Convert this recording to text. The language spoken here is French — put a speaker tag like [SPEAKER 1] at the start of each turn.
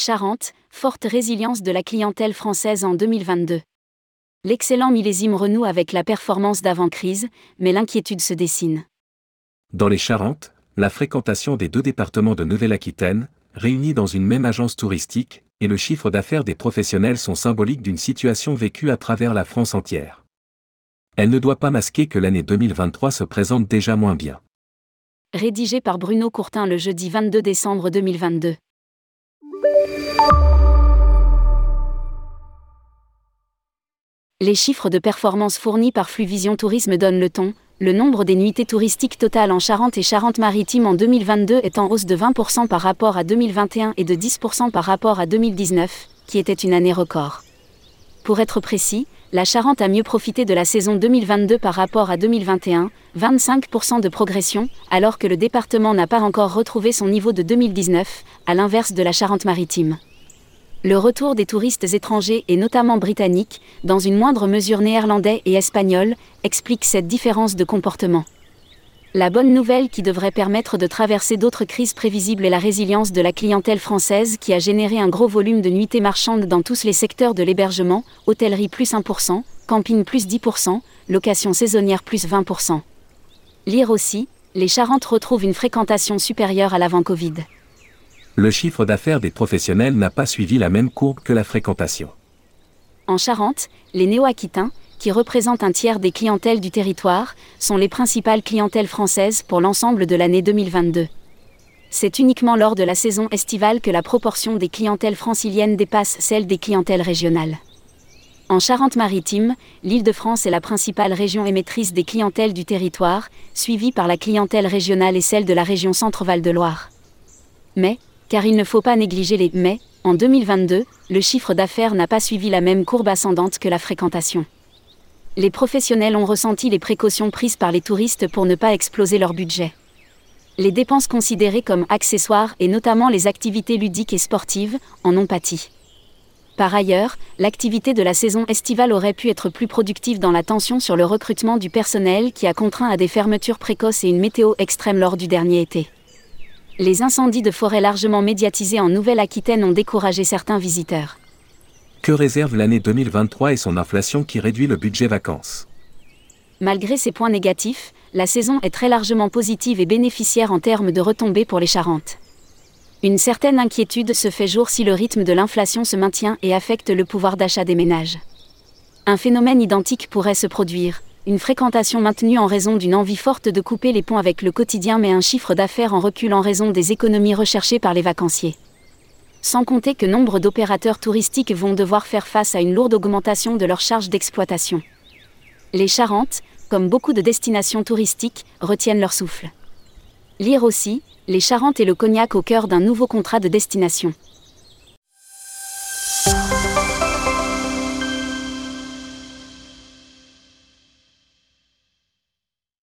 [SPEAKER 1] Charente, forte résilience de la clientèle française en 2022. L'excellent millésime renoue avec la performance d'avant-crise, mais l'inquiétude se dessine.
[SPEAKER 2] Dans les Charentes, la fréquentation des deux départements de Nouvelle-Aquitaine, réunis dans une même agence touristique, et le chiffre d'affaires des professionnels sont symboliques d'une situation vécue à travers la France entière. Elle ne doit pas masquer que l'année 2023 se présente déjà moins bien.
[SPEAKER 1] Rédigé par Bruno Courtin le jeudi 22 décembre 2022. Les chiffres de performance fournis par Fluvision Tourisme donnent le ton. Le nombre des nuitées touristiques totales en Charente et Charente-Maritime en 2022 est en hausse de 20% par rapport à 2021 et de 10% par rapport à 2019, qui était une année record. Pour être précis, la Charente a mieux profité de la saison 2022 par rapport à 2021, 25% de progression, alors que le département n'a pas encore retrouvé son niveau de 2019, à l'inverse de la Charente-Maritime. Le retour des touristes étrangers et notamment britanniques, dans une moindre mesure néerlandais et espagnol, explique cette différence de comportement. La bonne nouvelle qui devrait permettre de traverser d'autres crises prévisibles est la résilience de la clientèle française qui a généré un gros volume de nuitées marchandes dans tous les secteurs de l'hébergement, hôtellerie plus 1%, camping plus 10%, location saisonnière plus 20%. Lire aussi, les Charentes retrouvent une fréquentation supérieure à l'avant-Covid
[SPEAKER 2] le chiffre d'affaires des professionnels n'a pas suivi la même courbe que la fréquentation.
[SPEAKER 1] En Charente, les néo-aquitains, qui représentent un tiers des clientèles du territoire, sont les principales clientèles françaises pour l'ensemble de l'année 2022. C'est uniquement lors de la saison estivale que la proportion des clientèles franciliennes dépasse celle des clientèles régionales. En Charente-Maritime, l'Île-de-France est la principale région émettrice des clientèles du territoire, suivie par la clientèle régionale et celle de la région Centre-Val de Loire. Mais, car il ne faut pas négliger les mais, en 2022, le chiffre d'affaires n'a pas suivi la même courbe ascendante que la fréquentation. Les professionnels ont ressenti les précautions prises par les touristes pour ne pas exploser leur budget. Les dépenses considérées comme accessoires et notamment les activités ludiques et sportives en ont pâti. Par ailleurs, l'activité de la saison estivale aurait pu être plus productive dans la tension sur le recrutement du personnel qui a contraint à des fermetures précoces et une météo extrême lors du dernier été les incendies de forêt largement médiatisés en Nouvelle-Aquitaine ont découragé certains visiteurs.
[SPEAKER 2] Que réserve l'année 2023 et son inflation qui réduit le budget vacances?
[SPEAKER 1] Malgré ces points négatifs, la saison est très largement positive et bénéficiaire en termes de retombées pour les Charentes. Une certaine inquiétude se fait jour si le rythme de l'inflation se maintient et affecte le pouvoir d'achat des ménages. Un phénomène identique pourrait se produire, une fréquentation maintenue en raison d'une envie forte de couper les ponts avec le quotidien mais un chiffre d'affaires en recul en raison des économies recherchées par les vacanciers. Sans compter que nombre d'opérateurs touristiques vont devoir faire face à une lourde augmentation de leurs charges d'exploitation. Les Charentes, comme beaucoup de destinations touristiques, retiennent leur souffle. Lire aussi, les Charentes et le cognac au cœur d'un nouveau contrat de destination.